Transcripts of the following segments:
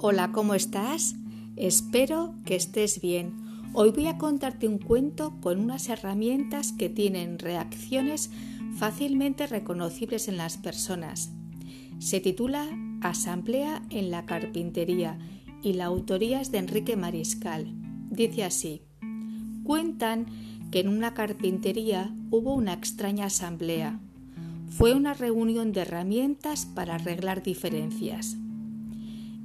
Hola, ¿cómo estás? Espero que estés bien. Hoy voy a contarte un cuento con unas herramientas que tienen reacciones fácilmente reconocibles en las personas. Se titula Asamblea en la carpintería y la autoría es de Enrique Mariscal. Dice así, cuentan que en una carpintería hubo una extraña asamblea. Fue una reunión de herramientas para arreglar diferencias.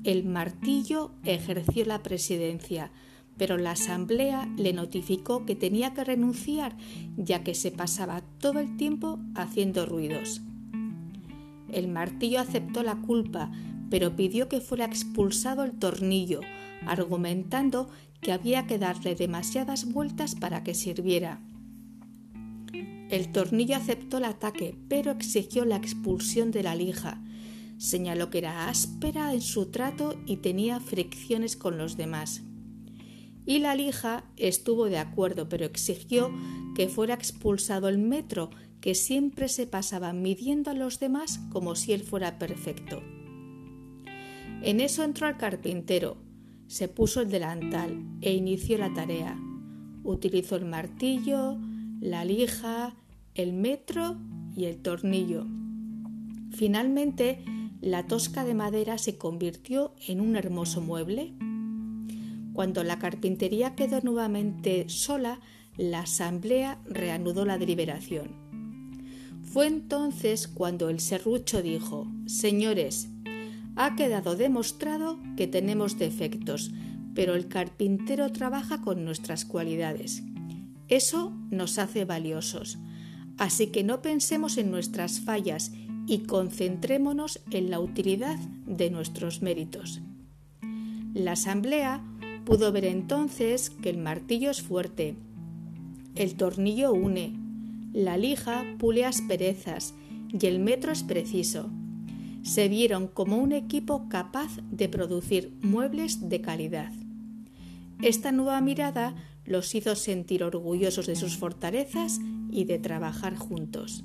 El martillo ejerció la presidencia, pero la asamblea le notificó que tenía que renunciar ya que se pasaba todo el tiempo haciendo ruidos. El martillo aceptó la culpa, pero pidió que fuera expulsado el tornillo, argumentando que había que darle demasiadas vueltas para que sirviera. El tornillo aceptó el ataque, pero exigió la expulsión de la lija, Señaló que era áspera en su trato y tenía fricciones con los demás. Y la lija estuvo de acuerdo, pero exigió que fuera expulsado el metro, que siempre se pasaba midiendo a los demás como si él fuera perfecto. En eso entró el carpintero, se puso el delantal e inició la tarea. Utilizó el martillo, la lija, el metro y el tornillo. Finalmente la tosca de madera se convirtió en un hermoso mueble. Cuando la carpintería quedó nuevamente sola, la asamblea reanudó la deliberación. Fue entonces cuando el serrucho dijo Señores, ha quedado demostrado que tenemos defectos, pero el carpintero trabaja con nuestras cualidades. Eso nos hace valiosos. Así que no pensemos en nuestras fallas y concentrémonos en la utilidad de nuestros méritos. La asamblea pudo ver entonces que el martillo es fuerte, el tornillo une, la lija pule asperezas y el metro es preciso. Se vieron como un equipo capaz de producir muebles de calidad. Esta nueva mirada los hizo sentir orgullosos de sus fortalezas y de trabajar juntos.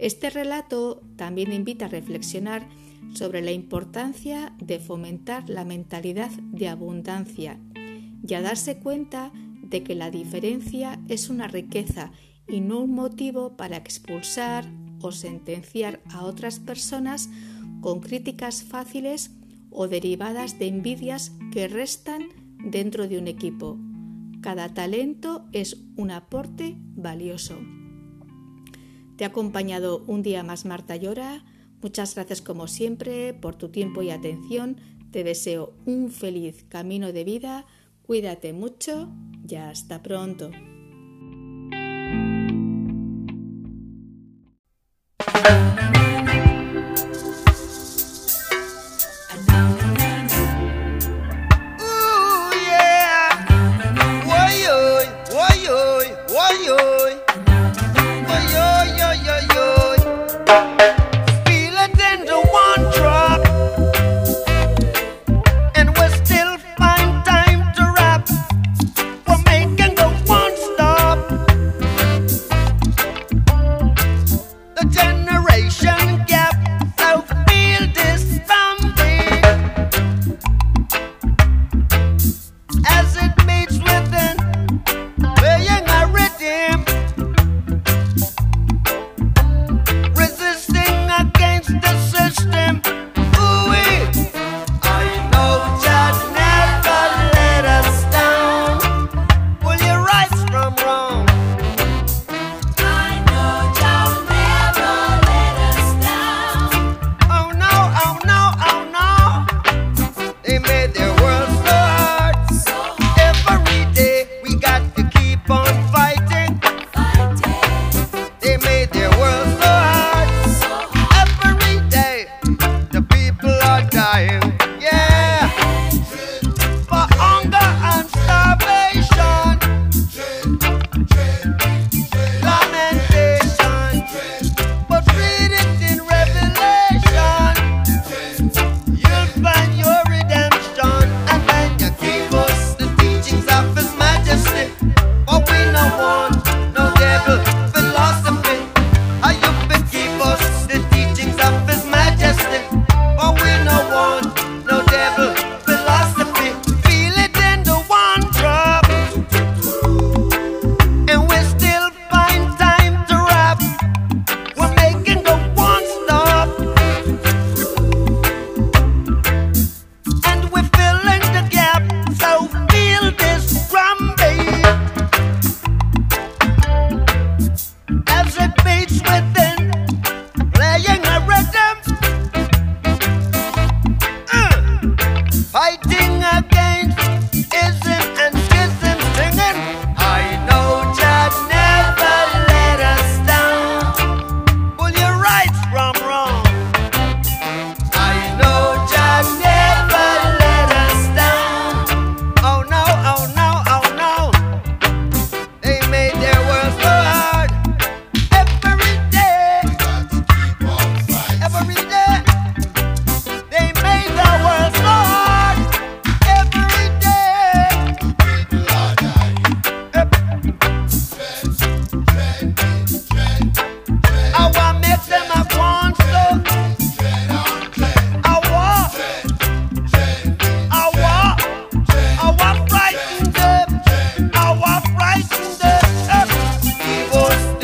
Este relato también invita a reflexionar sobre la importancia de fomentar la mentalidad de abundancia y a darse cuenta de que la diferencia es una riqueza y no un motivo para expulsar o sentenciar a otras personas con críticas fáciles o derivadas de envidias que restan dentro de un equipo. Cada talento es un aporte valioso. Te ha acompañado un día más Marta Llora. Muchas gracias como siempre por tu tiempo y atención. Te deseo un feliz camino de vida. Cuídate mucho y hasta pronto.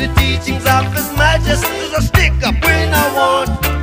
the teachings of His Majesty. So stick up when I want.